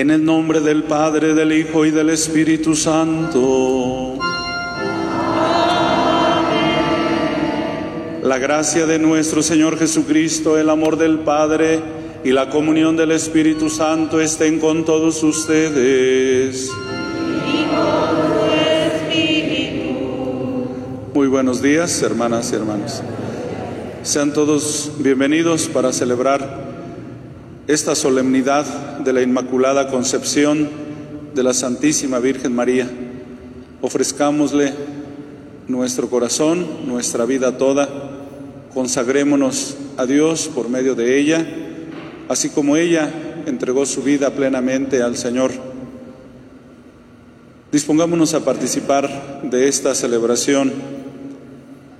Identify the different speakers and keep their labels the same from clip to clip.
Speaker 1: En el nombre del Padre, del Hijo y del Espíritu Santo. La gracia de nuestro Señor Jesucristo, el amor del Padre y la comunión del Espíritu Santo estén con todos ustedes. Muy buenos días, hermanas y hermanos. Sean todos bienvenidos para celebrar esta solemnidad de la Inmaculada Concepción de la Santísima Virgen María. Ofrezcámosle nuestro corazón, nuestra vida toda, consagrémonos a Dios por medio de ella, así como ella entregó su vida plenamente al Señor. Dispongámonos a participar de esta celebración,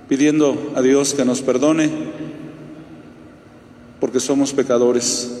Speaker 1: pidiendo a Dios que nos perdone, porque somos pecadores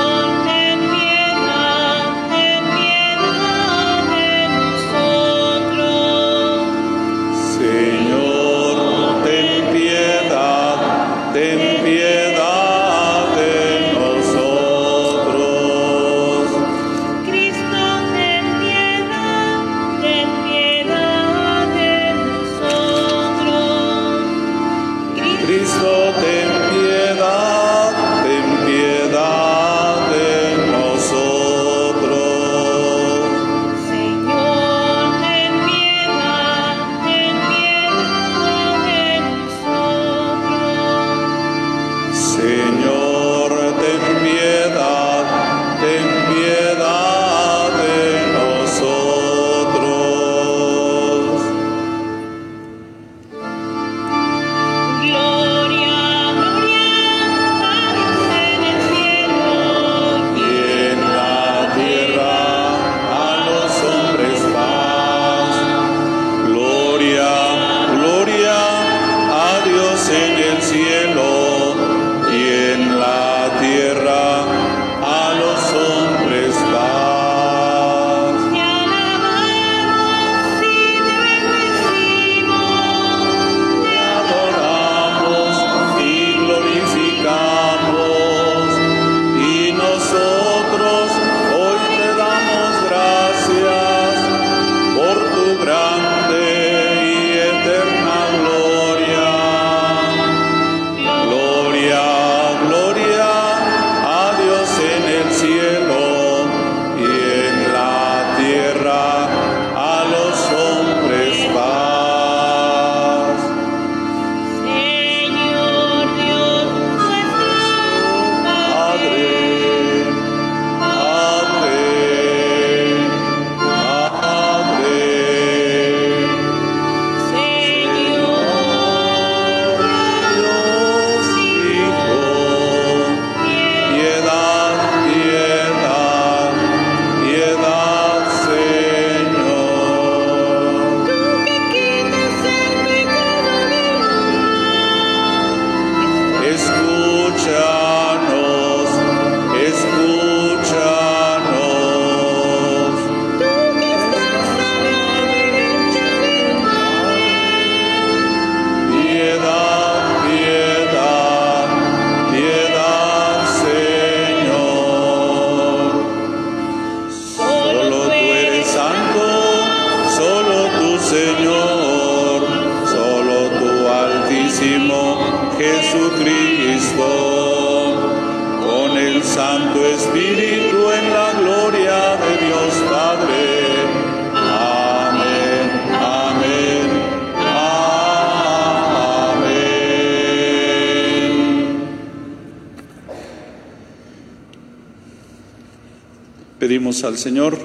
Speaker 1: al Señor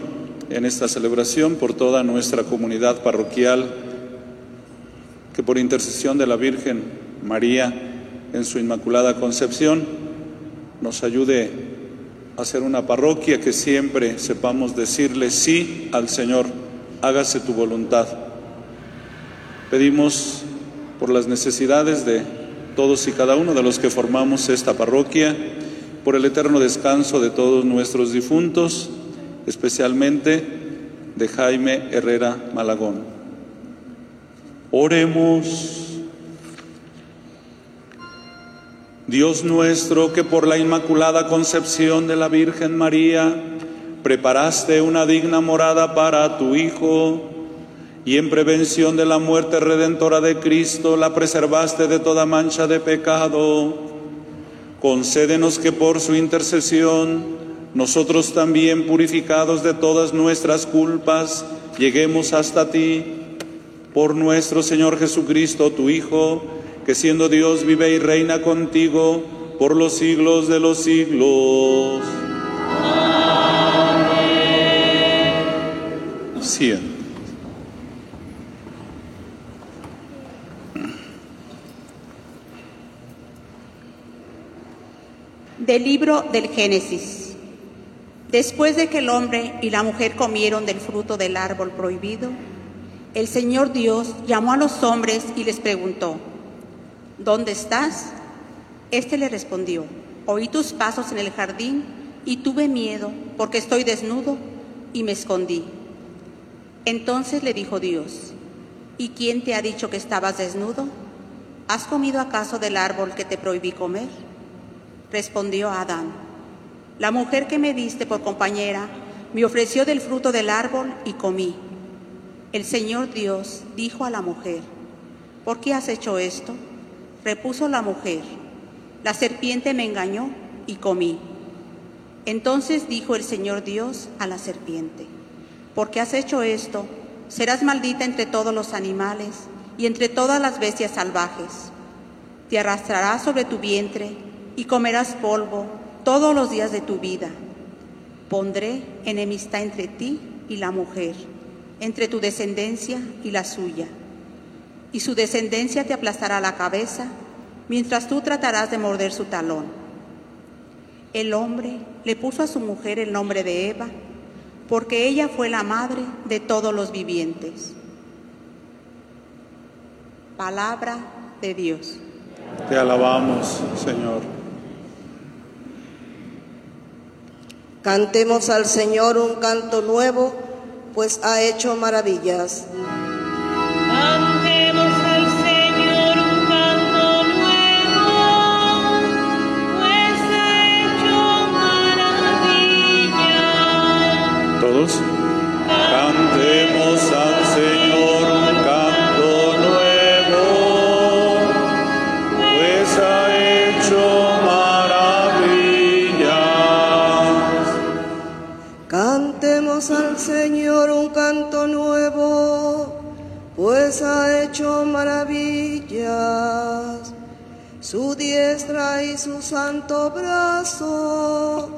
Speaker 2: en esta celebración por toda nuestra comunidad parroquial, que por intercesión de la Virgen María en su Inmaculada Concepción nos ayude a ser una parroquia que siempre sepamos decirle sí al Señor, hágase tu voluntad. Pedimos por las necesidades de todos y cada uno de los que formamos esta parroquia, por el eterno descanso de todos nuestros difuntos, especialmente de Jaime Herrera Malagón. Oremos. Dios nuestro, que por la Inmaculada Concepción de la Virgen María preparaste una digna morada para tu Hijo, y en prevención de la muerte redentora de Cristo la preservaste de toda mancha de pecado, concédenos que por su intercesión nosotros también purificados de todas nuestras culpas lleguemos hasta ti por nuestro Señor Jesucristo, tu Hijo, que siendo Dios vive y reina contigo por los siglos de los siglos. Amén.
Speaker 3: Del libro del Génesis. Después de que el hombre y la mujer comieron del fruto del árbol prohibido, el Señor Dios llamó a los hombres y les preguntó, ¿Dónde estás? Este le respondió, oí tus pasos en el jardín y tuve miedo porque estoy desnudo y me escondí. Entonces le dijo Dios, ¿y quién te ha dicho que estabas desnudo? ¿Has comido acaso del árbol que te prohibí comer? Respondió Adán, la mujer que me diste por compañera me ofreció del fruto del árbol y comí. El Señor Dios dijo a la mujer, ¿por qué has hecho esto? Repuso la mujer, la serpiente me engañó y comí. Entonces dijo el Señor Dios a la serpiente, porque has hecho esto, serás maldita entre todos los animales y entre todas las bestias salvajes. Te arrastrarás sobre tu vientre y comerás polvo todos los días de tu vida. Pondré enemistad entre ti y la mujer, entre tu descendencia y la suya. Y su descendencia te aplastará la cabeza, mientras tú tratarás de morder su talón. El hombre le puso a su mujer el nombre de Eva, porque ella fue la madre de todos los vivientes. Palabra de Dios.
Speaker 2: Te alabamos, Señor.
Speaker 4: Cantemos al Señor un canto nuevo, pues ha hecho maravillas.
Speaker 1: Cantemos
Speaker 2: Cantemos al Señor un canto nuevo, pues ha hecho maravillas.
Speaker 4: Su diestra y su santo brazo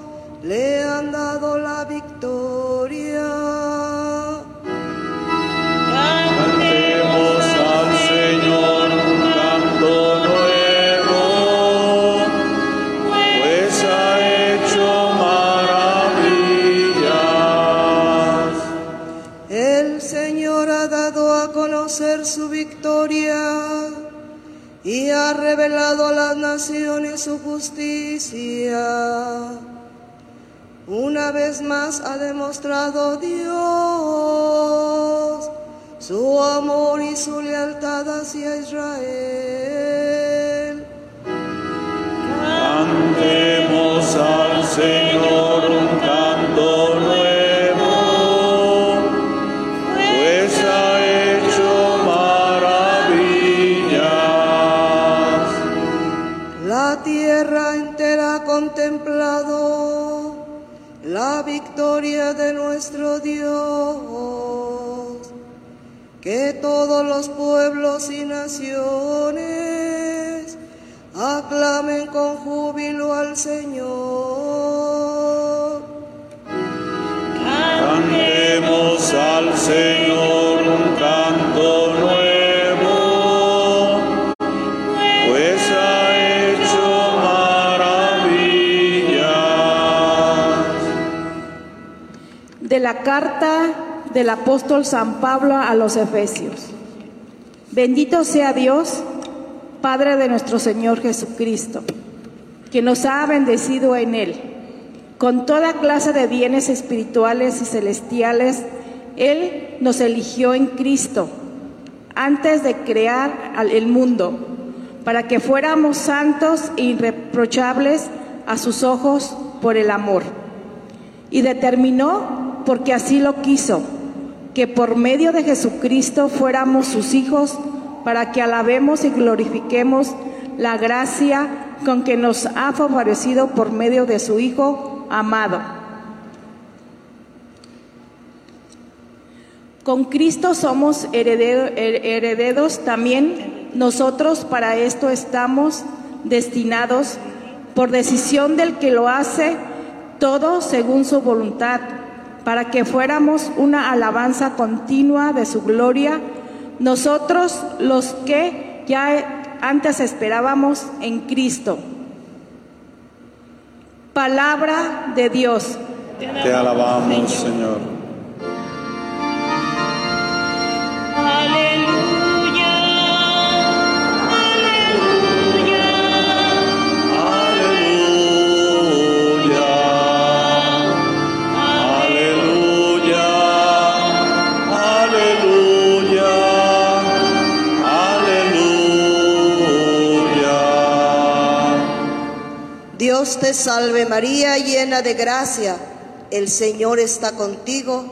Speaker 4: le han dado la victoria.
Speaker 2: Ha
Speaker 4: revelado a las naciones su justicia. Una vez más ha demostrado Dios su amor y su lealtad hacia Israel.
Speaker 2: Cantemos al Señor
Speaker 4: de nuestro Dios. Que todos los pueblos y naciones aclamen con júbilo al Señor.
Speaker 2: Cantemos al Señor
Speaker 5: De la carta del apóstol San Pablo a los Efesios. Bendito sea Dios, Padre de nuestro Señor Jesucristo, que nos ha bendecido en Él con toda clase de bienes espirituales y celestiales. Él nos eligió en Cristo antes de crear el mundo, para que fuéramos santos e irreprochables a sus ojos por el amor y determinó, porque así lo quiso, que por medio de Jesucristo fuéramos sus hijos, para que alabemos y glorifiquemos la gracia con que nos ha favorecido por medio de su Hijo amado. Con Cristo somos heredero- her- herederos también nosotros para esto estamos destinados por decisión del que lo hace todo según su voluntad, para que fuéramos una alabanza continua de su gloria, nosotros los que ya antes esperábamos en Cristo. Palabra de Dios.
Speaker 2: Te alabamos, Señor.
Speaker 4: Dios te salve María, llena de gracia, el Señor está contigo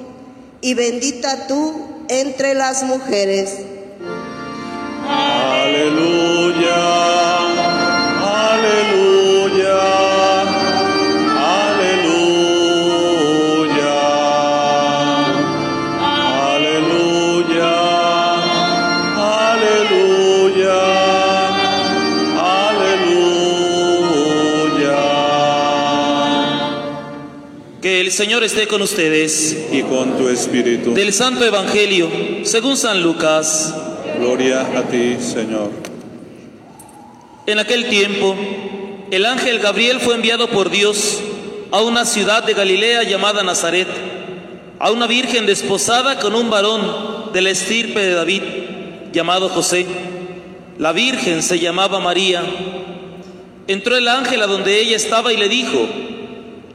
Speaker 4: y bendita tú entre las mujeres.
Speaker 6: El Señor esté con ustedes.
Speaker 2: Y con tu espíritu.
Speaker 6: Del Santo Evangelio, según San Lucas.
Speaker 2: Gloria a ti, Señor.
Speaker 6: En aquel tiempo, el ángel Gabriel fue enviado por Dios a una ciudad de Galilea llamada Nazaret, a una virgen desposada con un varón de la estirpe de David, llamado José. La virgen se llamaba María. Entró el ángel a donde ella estaba y le dijo,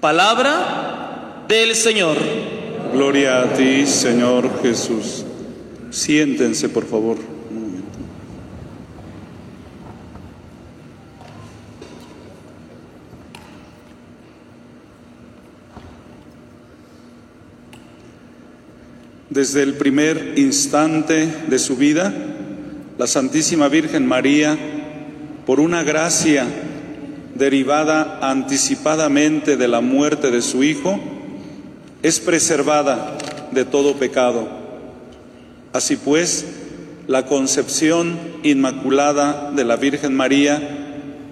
Speaker 6: Palabra del Señor.
Speaker 2: Gloria a ti, Señor Jesús. Siéntense, por favor. un momento. Desde el primer instante de su vida, la Santísima Virgen María, por una gracia derivada anticipadamente de la muerte de su Hijo, es preservada de todo pecado. Así pues, la concepción inmaculada de la Virgen María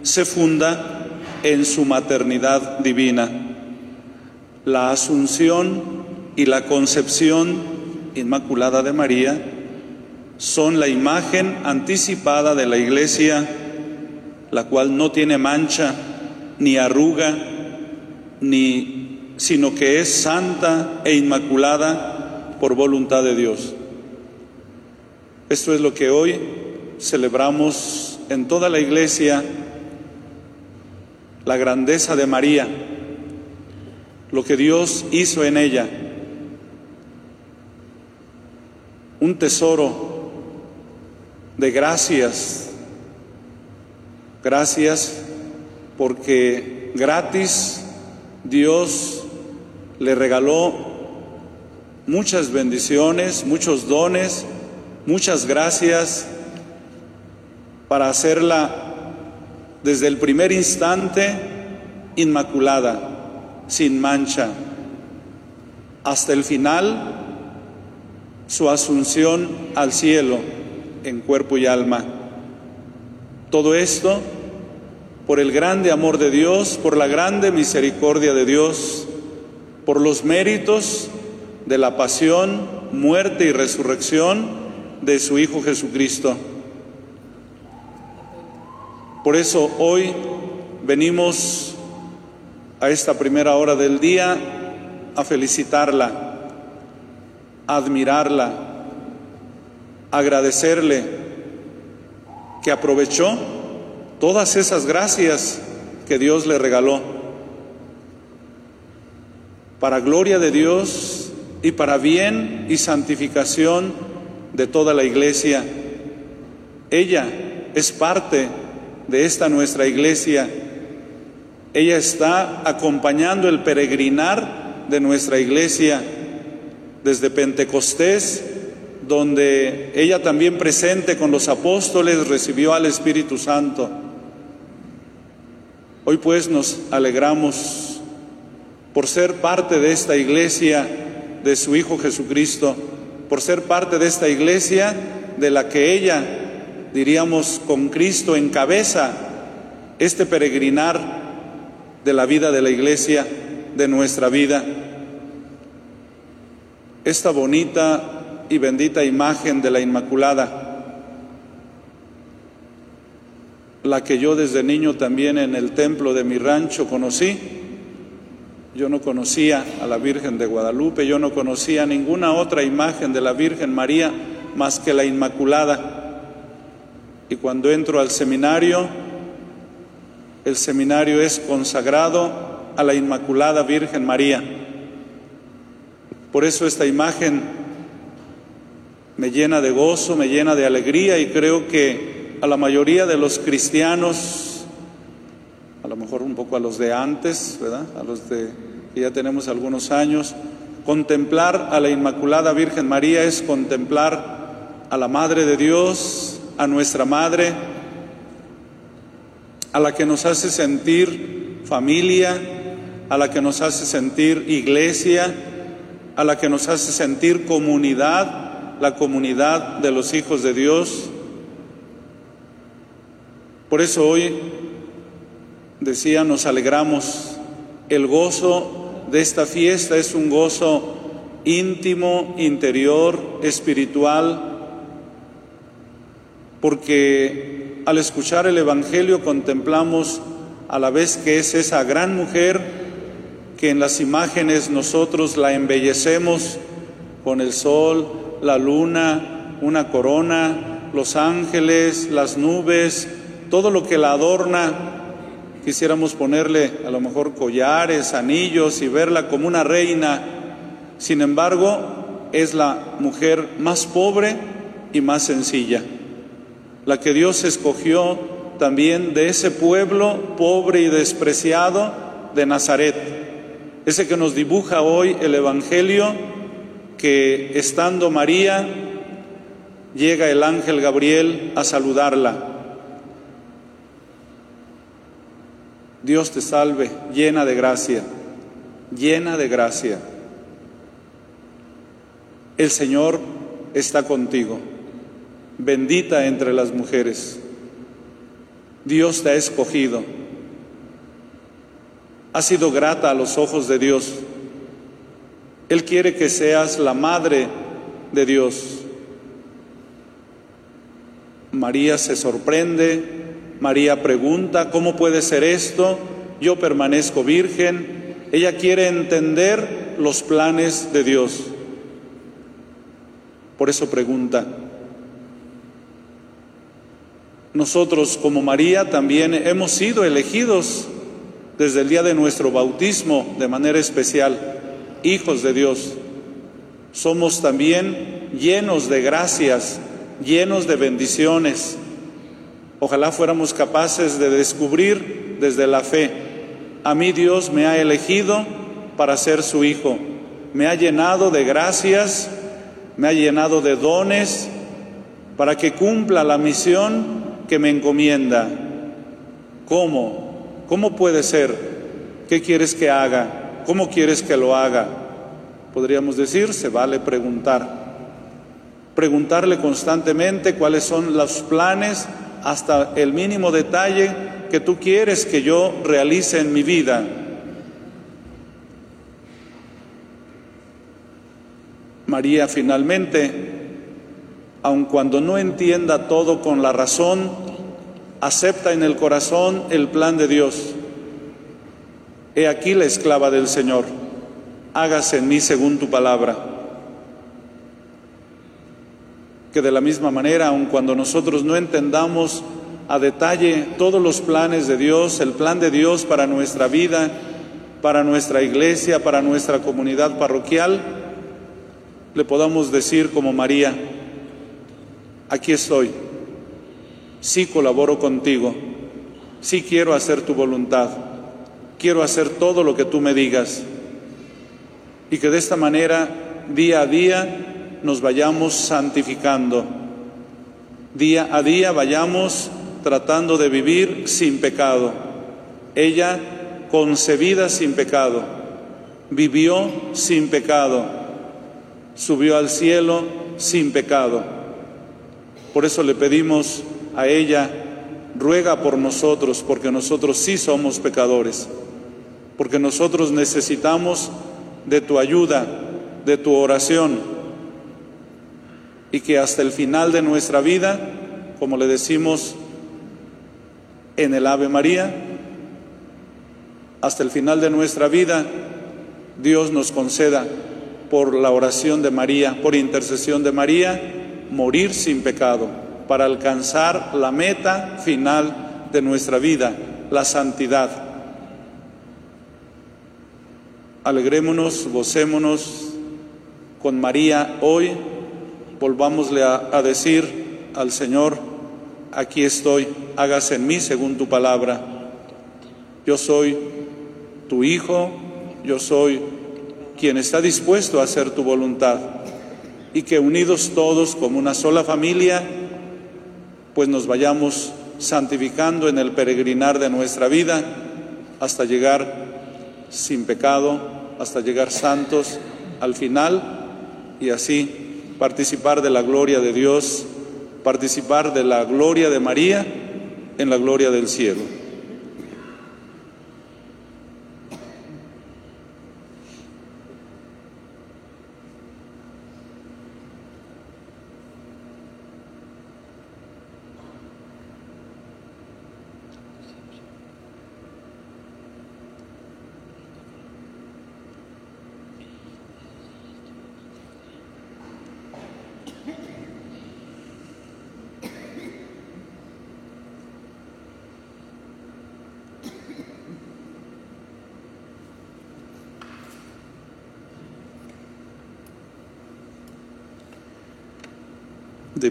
Speaker 2: se funda en su maternidad divina. La asunción y la concepción inmaculada de María son la imagen anticipada de la Iglesia, la cual no tiene mancha ni arruga, ni, sino que es santa e inmaculada por voluntad de Dios. Esto es lo que hoy celebramos en toda la Iglesia, la grandeza de María, lo que Dios hizo en ella, un tesoro de gracias, gracias porque gratis Dios le regaló muchas bendiciones, muchos dones, muchas gracias para hacerla desde el primer instante inmaculada, sin mancha, hasta el final su asunción al cielo en cuerpo y alma. Todo esto por el grande amor de Dios, por la grande misericordia de Dios, por los méritos de la pasión, muerte y resurrección de su Hijo Jesucristo. Por eso hoy venimos a esta primera hora del día a felicitarla, a admirarla, a agradecerle que aprovechó todas esas gracias que Dios le regaló para gloria de Dios y para bien y santificación de toda la iglesia. Ella es parte de esta nuestra iglesia. Ella está acompañando el peregrinar de nuestra iglesia desde Pentecostés, donde ella también presente con los apóstoles recibió al Espíritu Santo. Hoy pues nos alegramos por ser parte de esta iglesia de su Hijo Jesucristo, por ser parte de esta iglesia de la que ella, diríamos, con Cristo en cabeza, este peregrinar de la vida de la iglesia, de nuestra vida. Esta bonita y bendita imagen de la Inmaculada, la que yo desde niño también en el templo de mi rancho conocí. Yo no conocía a la Virgen de Guadalupe, yo no conocía ninguna otra imagen de la Virgen María más que la Inmaculada. Y cuando entro al seminario, el seminario es consagrado a la Inmaculada Virgen María. Por eso esta imagen me llena de gozo, me llena de alegría y creo que a la mayoría de los cristianos, a lo mejor un poco a los de antes, ¿verdad? A los de que ya tenemos algunos años, contemplar a la Inmaculada Virgen María es contemplar a la Madre de Dios, a nuestra Madre, a la que nos hace sentir familia, a la que nos hace sentir iglesia, a la que nos hace sentir comunidad, la comunidad de los hijos de Dios. Por eso hoy, decía, nos alegramos. El gozo de esta fiesta es un gozo íntimo, interior, espiritual, porque al escuchar el Evangelio contemplamos a la vez que es esa gran mujer que en las imágenes nosotros la embellecemos con el sol, la luna, una corona, los ángeles, las nubes, todo lo que la adorna. Quisiéramos ponerle a lo mejor collares, anillos y verla como una reina. Sin embargo, es la mujer más pobre y más sencilla, la que Dios escogió también de ese pueblo pobre y despreciado de Nazaret, ese que nos dibuja hoy el Evangelio, que estando María, llega el ángel Gabriel a saludarla. Dios te salve, llena de gracia, llena de gracia. El Señor está contigo, bendita entre las mujeres. Dios te ha escogido. Has sido grata a los ojos de Dios. Él quiere que seas la madre de Dios. María se sorprende, María pregunta, ¿cómo puede ser esto? Yo permanezco virgen. Ella quiere entender los planes de Dios. Por eso pregunta. Nosotros como María también hemos sido elegidos desde el día de nuestro bautismo de manera especial, hijos de Dios. Somos también llenos de gracias, llenos de bendiciones. Ojalá fuéramos capaces de descubrir desde la fe, a mí Dios me ha elegido para ser su hijo, me ha llenado de gracias, me ha llenado de dones para que cumpla la misión que me encomienda. ¿Cómo? ¿Cómo puede ser? ¿Qué quieres que haga? ¿Cómo quieres que lo haga? Podríamos decir, se vale preguntar. Preguntarle constantemente cuáles son los planes hasta el mínimo detalle que tú quieres que yo realice en mi vida. María finalmente, aun cuando no entienda todo con la razón, acepta en el corazón el plan de Dios. He aquí la esclava del Señor, hágase en mí según tu palabra. Que de la misma manera, aun cuando nosotros no entendamos a detalle todos los planes de Dios, el plan de Dios para nuestra vida, para nuestra iglesia, para nuestra comunidad parroquial, le podamos decir como María, aquí estoy, sí colaboro contigo, sí quiero hacer tu voluntad, quiero hacer todo lo que tú me digas. Y que de esta manera, día a día, nos vayamos santificando. Día a día vayamos tratando de vivir sin pecado. Ella, concebida sin pecado, vivió sin pecado, subió al cielo sin pecado. Por eso le pedimos a ella, ruega por nosotros, porque nosotros sí somos pecadores, porque nosotros necesitamos de tu ayuda, de tu oración, y que hasta el final de nuestra vida, como le decimos en el Ave María, hasta el final de nuestra vida, Dios nos conceda por la oración de María, por intercesión de María, morir sin pecado, para alcanzar la meta final de nuestra vida, la santidad. Alegrémonos, gocémonos con María hoy, volvámosle a, a decir al Señor, aquí estoy, hágase en mí según tu palabra. Yo soy tu hijo, yo soy quien está dispuesto a hacer tu voluntad y que unidos todos como una sola familia, pues nos vayamos santificando en el peregrinar de nuestra vida hasta llegar sin pecado, hasta llegar santos al final y así participar de la gloria de Dios, participar de la gloria de María en la gloria del cielo.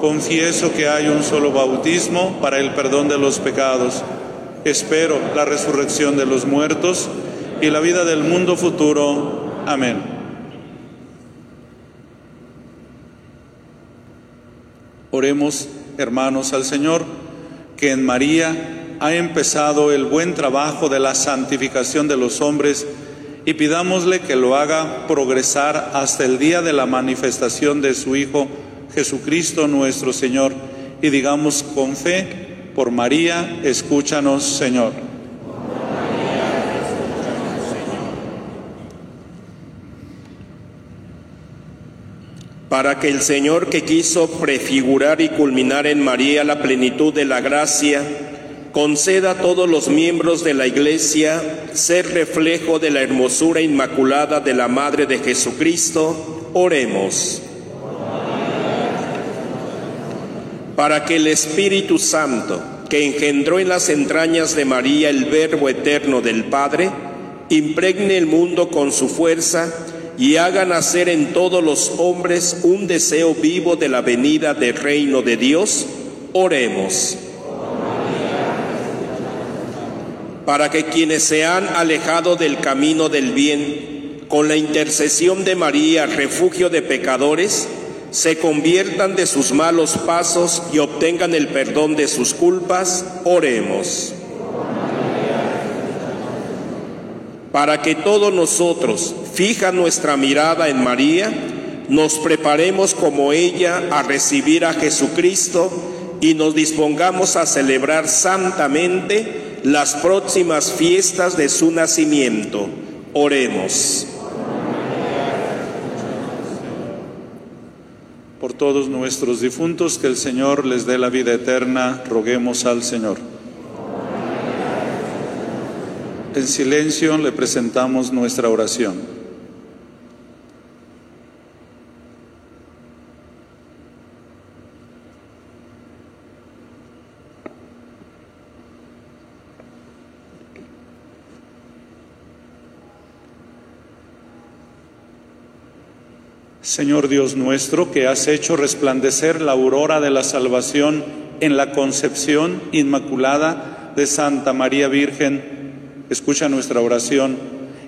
Speaker 2: Confieso que hay un solo bautismo para el perdón de los pecados. Espero la resurrección de los muertos y la vida del mundo futuro. Amén. Oremos, hermanos, al Señor, que en María ha empezado el buen trabajo de la santificación de los hombres y pidámosle que lo haga progresar hasta el día de la manifestación de su Hijo Jesucristo nuestro Señor. Y digamos con fe, por María, escúchanos Señor.
Speaker 7: para que el Señor que quiso prefigurar y culminar en María la plenitud de la gracia, conceda a todos los miembros de la Iglesia ser reflejo de la hermosura inmaculada de la Madre de Jesucristo, oremos. Para que el Espíritu Santo, que engendró en las entrañas de María el Verbo eterno del Padre, impregne el mundo con su fuerza y haga nacer en todos los hombres un deseo vivo de la venida del reino de Dios, oremos. Para que quienes se han alejado del camino del bien, con la intercesión de María, refugio de pecadores, se conviertan de sus malos pasos y obtengan el perdón de sus culpas, oremos. Para que todos nosotros, fija nuestra mirada en María, nos preparemos como ella a recibir a Jesucristo y nos dispongamos a celebrar santamente las próximas fiestas de su nacimiento. Oremos.
Speaker 2: Todos nuestros difuntos, que el Señor les dé la vida eterna, roguemos al Señor. En silencio le presentamos nuestra oración. Señor Dios nuestro, que has hecho resplandecer la aurora de la salvación en la concepción inmaculada de Santa María Virgen, escucha nuestra oración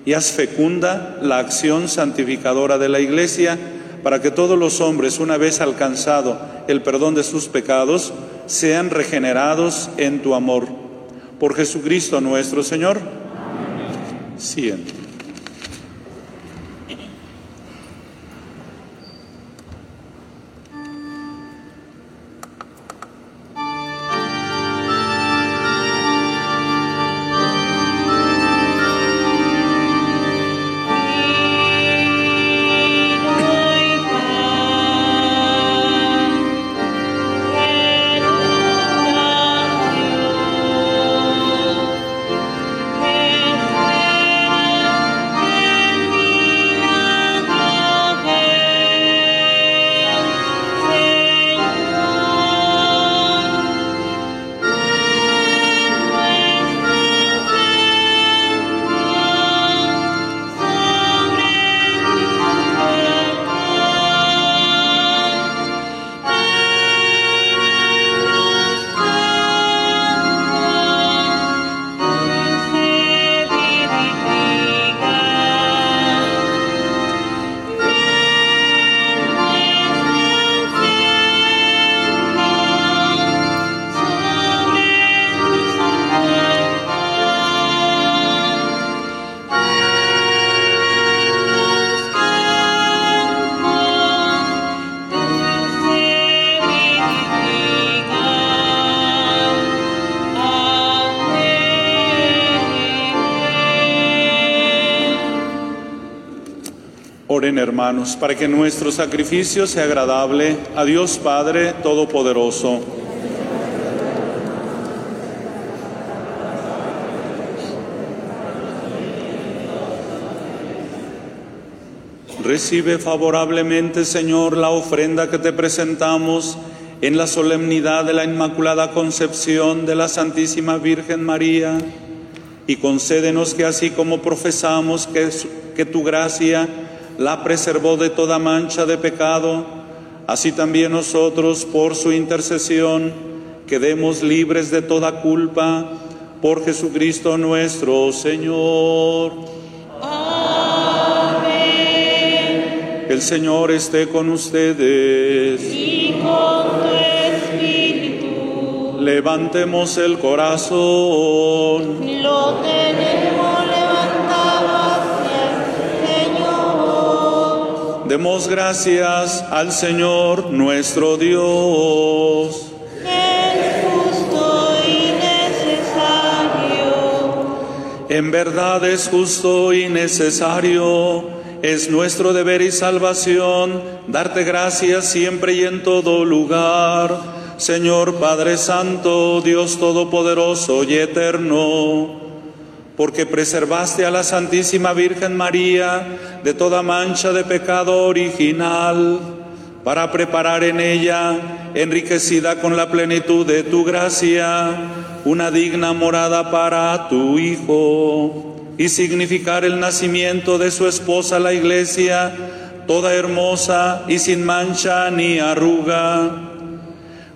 Speaker 2: y haz fecunda la acción santificadora de la Iglesia para que todos los hombres, una vez alcanzado el perdón de sus pecados, sean regenerados en tu amor. Por Jesucristo nuestro Señor. Siente. Para que nuestro sacrificio sea agradable a Dios Padre Todopoderoso. Recibe favorablemente, Señor, la ofrenda que te presentamos en la solemnidad de la Inmaculada Concepción de la Santísima Virgen María y concédenos que así como profesamos que, que tu gracia la preservó de toda mancha de pecado, así también nosotros por su intercesión quedemos libres de toda culpa por Jesucristo nuestro Señor. Que el Señor esté con ustedes.
Speaker 1: Y con tu espíritu
Speaker 2: Levantemos el corazón.
Speaker 1: lo tenemos
Speaker 2: Demos gracias al Señor nuestro Dios.
Speaker 1: Es justo y necesario.
Speaker 2: En verdad es justo y necesario, es nuestro deber y salvación darte gracias siempre y en todo lugar, Señor Padre Santo, Dios Todopoderoso y Eterno, porque preservaste a la Santísima Virgen María de toda mancha de pecado original, para preparar en ella, enriquecida con la plenitud de tu gracia, una digna morada para tu Hijo y significar el nacimiento de su esposa la iglesia, toda hermosa y sin mancha ni arruga.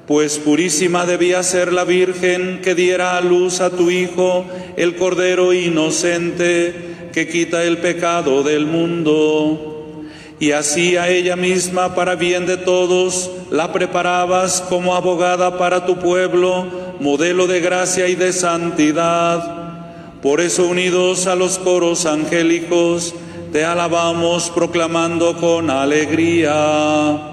Speaker 2: Pues purísima debía ser la Virgen que diera a luz a tu Hijo, el Cordero inocente, que quita el pecado del mundo. Y así a ella misma, para bien de todos, la preparabas como abogada para tu pueblo, modelo de gracia y de santidad. Por eso, unidos a los coros angélicos, te alabamos proclamando con alegría.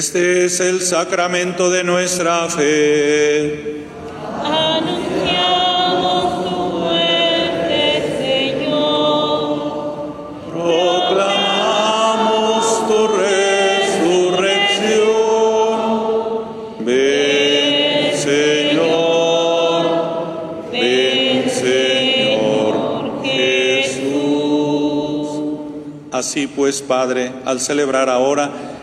Speaker 2: Este es el sacramento de nuestra fe.
Speaker 1: Anunciamos tu muerte, Señor.
Speaker 2: Proclamamos tu resurrección. Ven, Señor. Ven, Señor Jesús. Así pues, Padre, al celebrar ahora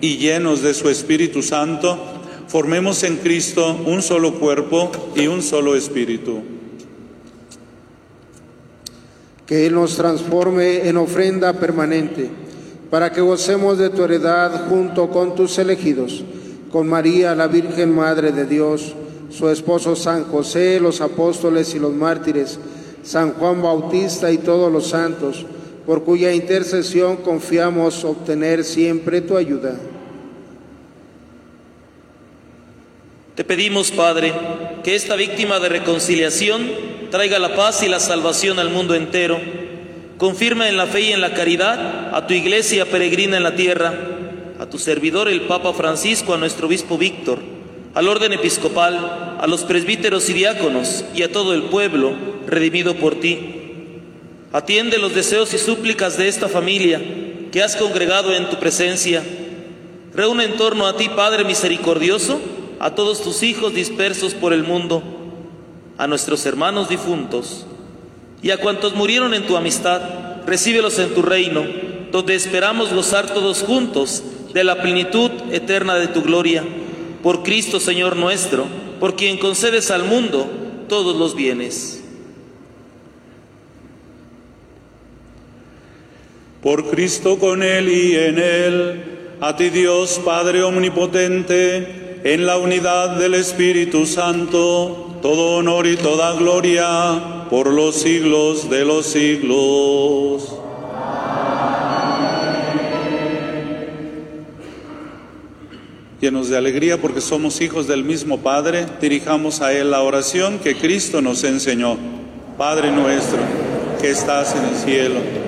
Speaker 2: y llenos de su Espíritu Santo, formemos en Cristo un solo cuerpo y un solo espíritu.
Speaker 8: que Él nos transforme en ofrenda permanente, para que gocemos de tu heredad junto con tus elegidos, con María, la Virgen Madre de Dios, su esposo San José, los apóstoles y los mártires, San Juan Bautista y todos los santos, por cuya intercesión confiamos obtener siempre tu ayuda.
Speaker 6: Te pedimos, Padre, que esta víctima de reconciliación traiga la paz y la salvación al mundo entero. Confirma en la fe y en la caridad a tu iglesia peregrina en la tierra, a tu servidor el Papa Francisco, a nuestro obispo Víctor, al orden episcopal, a los presbíteros y diáconos y a todo el pueblo redimido por ti. Atiende los deseos y súplicas de esta familia que has congregado en tu presencia. Reúne en torno a ti, Padre misericordioso, a todos tus hijos dispersos por el mundo, a nuestros hermanos difuntos y a cuantos murieron en tu amistad, recíbelos en tu reino, donde esperamos gozar todos juntos de la plenitud eterna de tu gloria. Por Cristo Señor nuestro, por quien concedes al mundo todos los bienes.
Speaker 2: Por Cristo con Él y en Él, a ti Dios Padre Omnipotente, en la unidad del Espíritu Santo, todo honor y toda gloria por los siglos de los siglos. Llenos de alegría porque somos hijos del mismo Padre, dirijamos a Él la oración que Cristo nos enseñó. Padre nuestro, que estás en el cielo,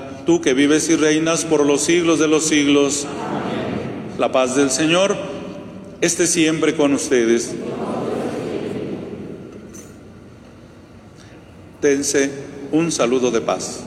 Speaker 2: tú que vives y reinas por los siglos de los siglos. La paz del Señor esté siempre con ustedes. Dense un saludo de paz.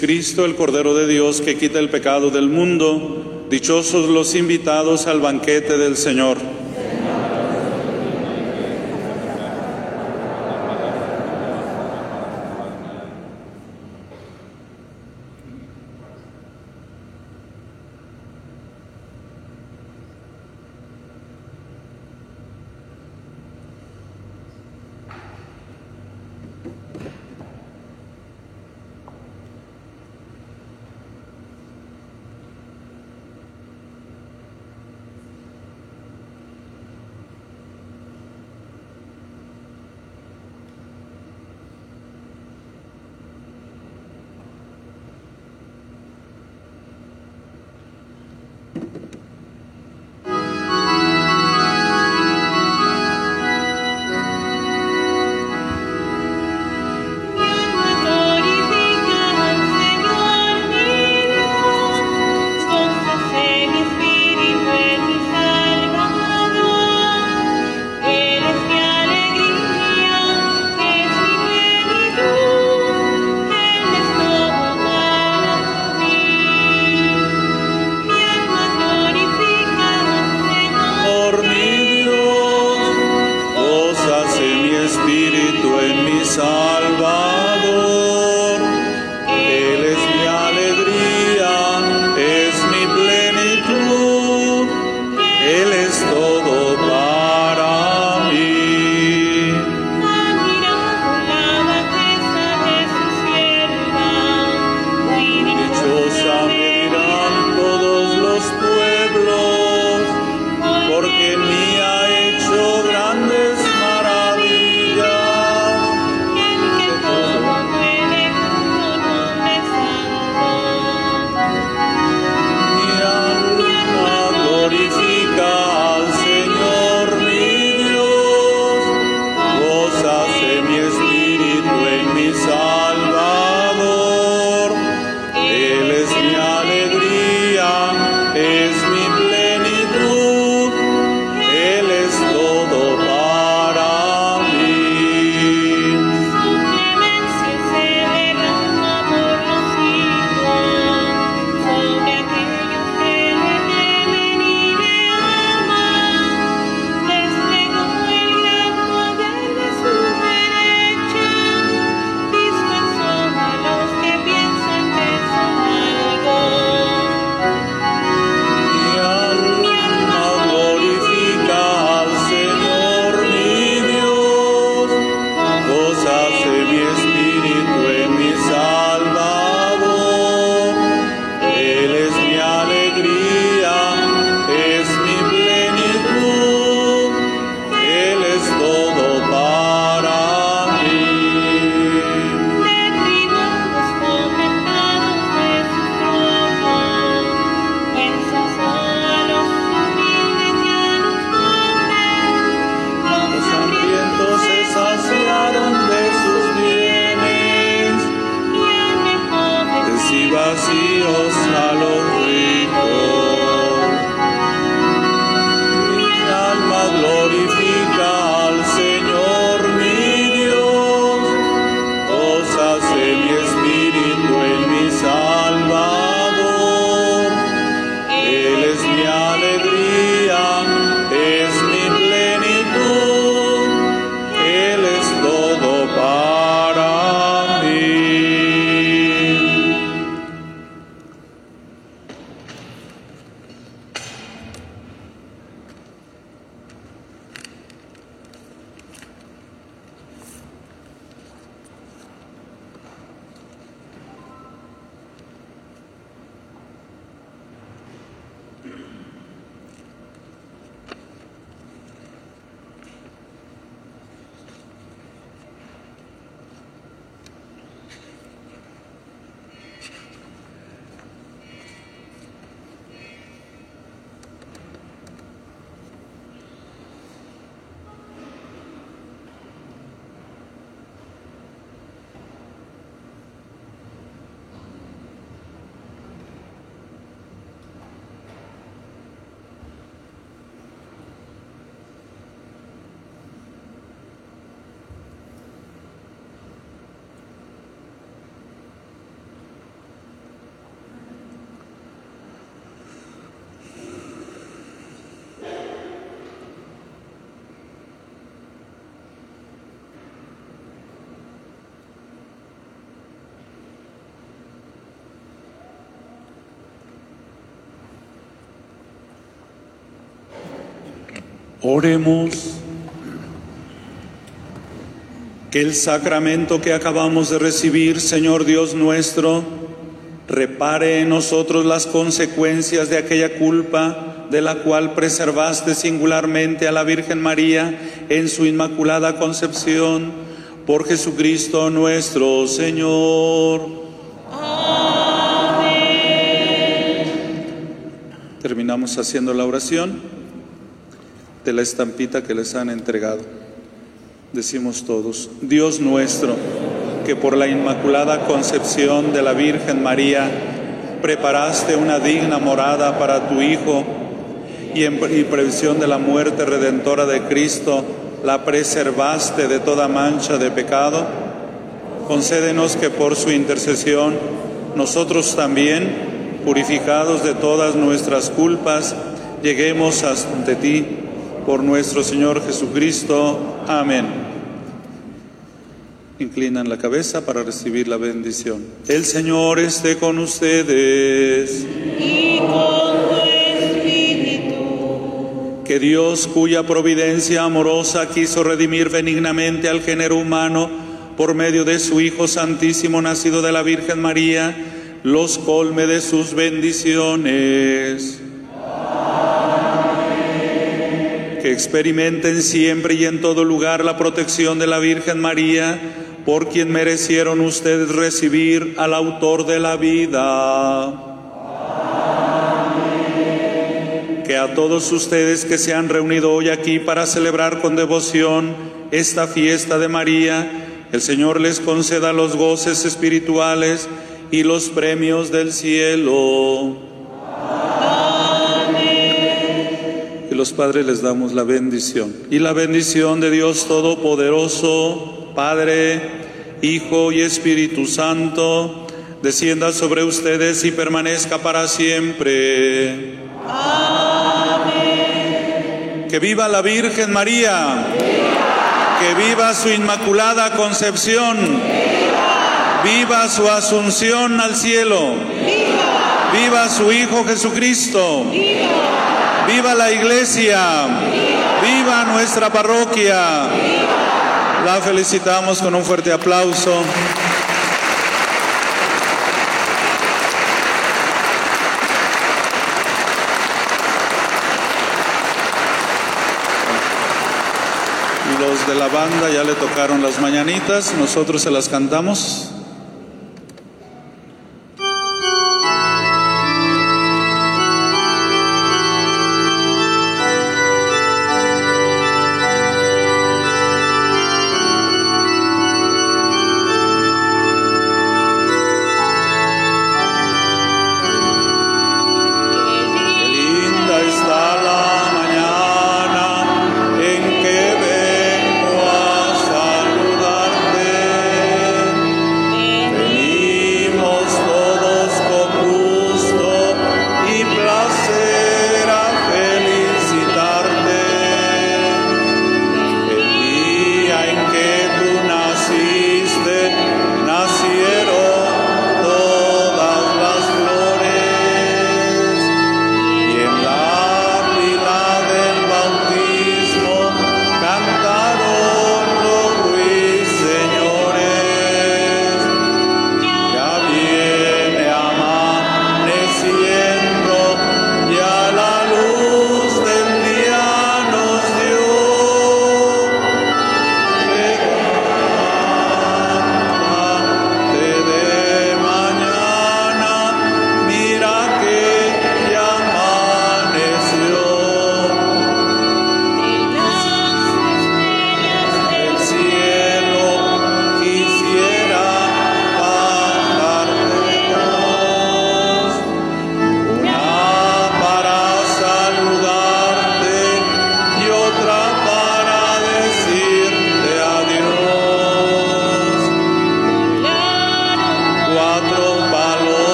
Speaker 2: Cristo el Cordero de Dios que quita el pecado del mundo, dichosos los invitados al banquete del Señor. Oremos. Que el sacramento que acabamos de recibir, Señor Dios nuestro, repare en nosotros las consecuencias de aquella culpa de la cual preservaste singularmente a la Virgen María en su inmaculada concepción, por Jesucristo nuestro Señor. Terminamos haciendo la oración de la estampita que les han entregado. Decimos todos, Dios nuestro, que por la inmaculada concepción de la Virgen María preparaste una digna morada para tu Hijo y en previsión de la muerte redentora de Cristo, la preservaste de toda mancha de pecado, concédenos que por su intercesión nosotros también, purificados de todas nuestras culpas, lleguemos ante ti por nuestro Señor Jesucristo. Amén. Inclinan la cabeza para recibir la bendición. El Señor esté con ustedes.
Speaker 1: y con tu espíritu.
Speaker 2: Que Dios, cuya providencia amorosa quiso redimir benignamente al género humano por medio de su Hijo Santísimo nacido de la Virgen María, los colme de sus bendiciones. Experimenten siempre y en todo lugar la protección de la Virgen María, por quien merecieron ustedes recibir al autor de la vida. que a todos ustedes que se han reunido hoy aquí para celebrar con devoción esta fiesta de María, el Señor les conceda los goces espirituales y los premios del cielo. Los padres les damos la bendición. Y la bendición de Dios Todopoderoso, Padre, Hijo y Espíritu Santo, descienda sobre ustedes y permanezca para siempre. Que viva la Virgen María. Que viva su inmaculada concepción. Viva su asunción al cielo. Viva su Hijo Jesucristo. Viva la iglesia. Viva nuestra parroquia. La felicitamos con un fuerte aplauso. Los de la banda ya le tocaron las mañanitas, nosotros se las cantamos.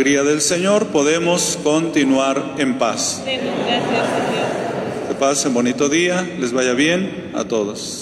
Speaker 2: Alegría del Señor podemos continuar en paz.
Speaker 1: Gracias.
Speaker 2: Que pasen bonito día, les vaya bien a todos.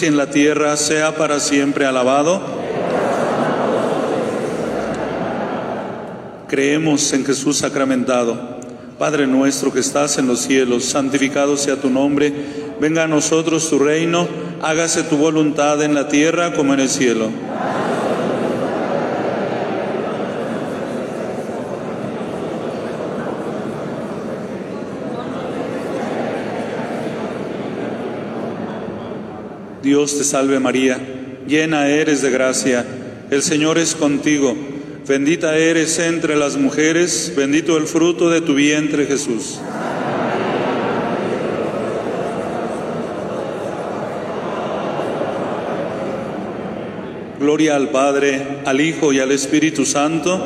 Speaker 2: Y en la tierra sea para siempre alabado. Creemos en Jesús sacramentado. Padre nuestro que estás en los cielos, santificado sea tu nombre, venga a nosotros tu reino, hágase tu voluntad en la tierra como en el cielo. Dios te salve María, llena eres de gracia, el Señor es contigo, bendita eres entre las mujeres, bendito el fruto de tu vientre Jesús. Gloria al Padre, al Hijo y al Espíritu Santo.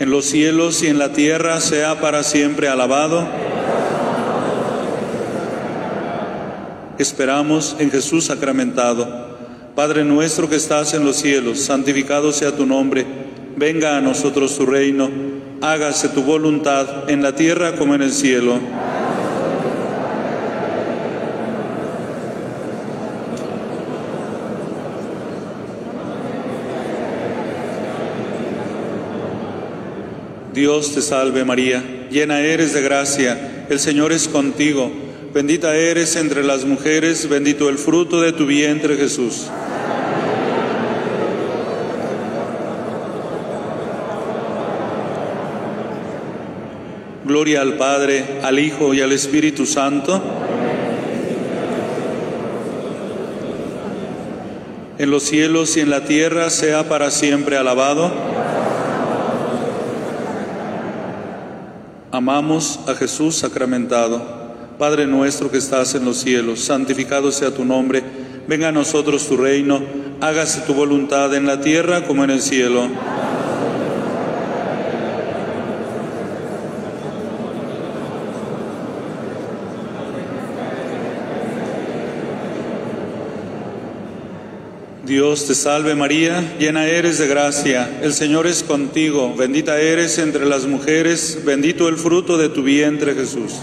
Speaker 2: En los cielos y en la tierra sea para siempre alabado. Esperamos en Jesús sacramentado. Padre nuestro que estás en los cielos, santificado sea tu nombre. Venga a nosotros tu reino. Hágase tu voluntad en la tierra como en el cielo. Dios te salve María, llena eres de gracia, el Señor es contigo, bendita eres entre las mujeres, bendito el fruto de tu vientre Jesús. Gloria al Padre, al Hijo y al Espíritu Santo. En los cielos y en la tierra sea para siempre alabado. Amamos a Jesús sacramentado. Padre nuestro que estás en los cielos, santificado sea tu nombre. Venga a nosotros tu reino. Hágase tu voluntad en la tierra como en el cielo. Dios te salve María, llena eres de gracia, el Señor es contigo, bendita eres entre las mujeres, bendito el fruto de tu vientre Jesús.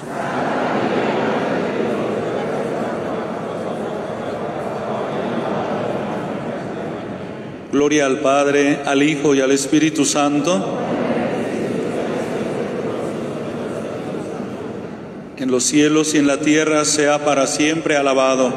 Speaker 2: Gloria al Padre, al Hijo y al Espíritu Santo. En los cielos y en la tierra sea para siempre alabado.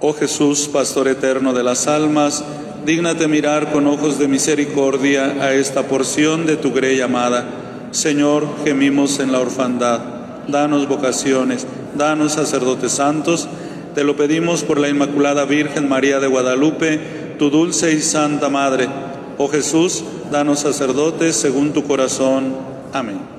Speaker 2: Oh Jesús, Pastor eterno de las almas, dígnate mirar con ojos de misericordia a esta porción de tu grey amada. Señor, gemimos en la orfandad. Danos vocaciones, danos sacerdotes santos. Te lo pedimos por la Inmaculada Virgen María de Guadalupe, tu dulce y santa Madre. Oh Jesús, danos sacerdotes según tu corazón. Amén.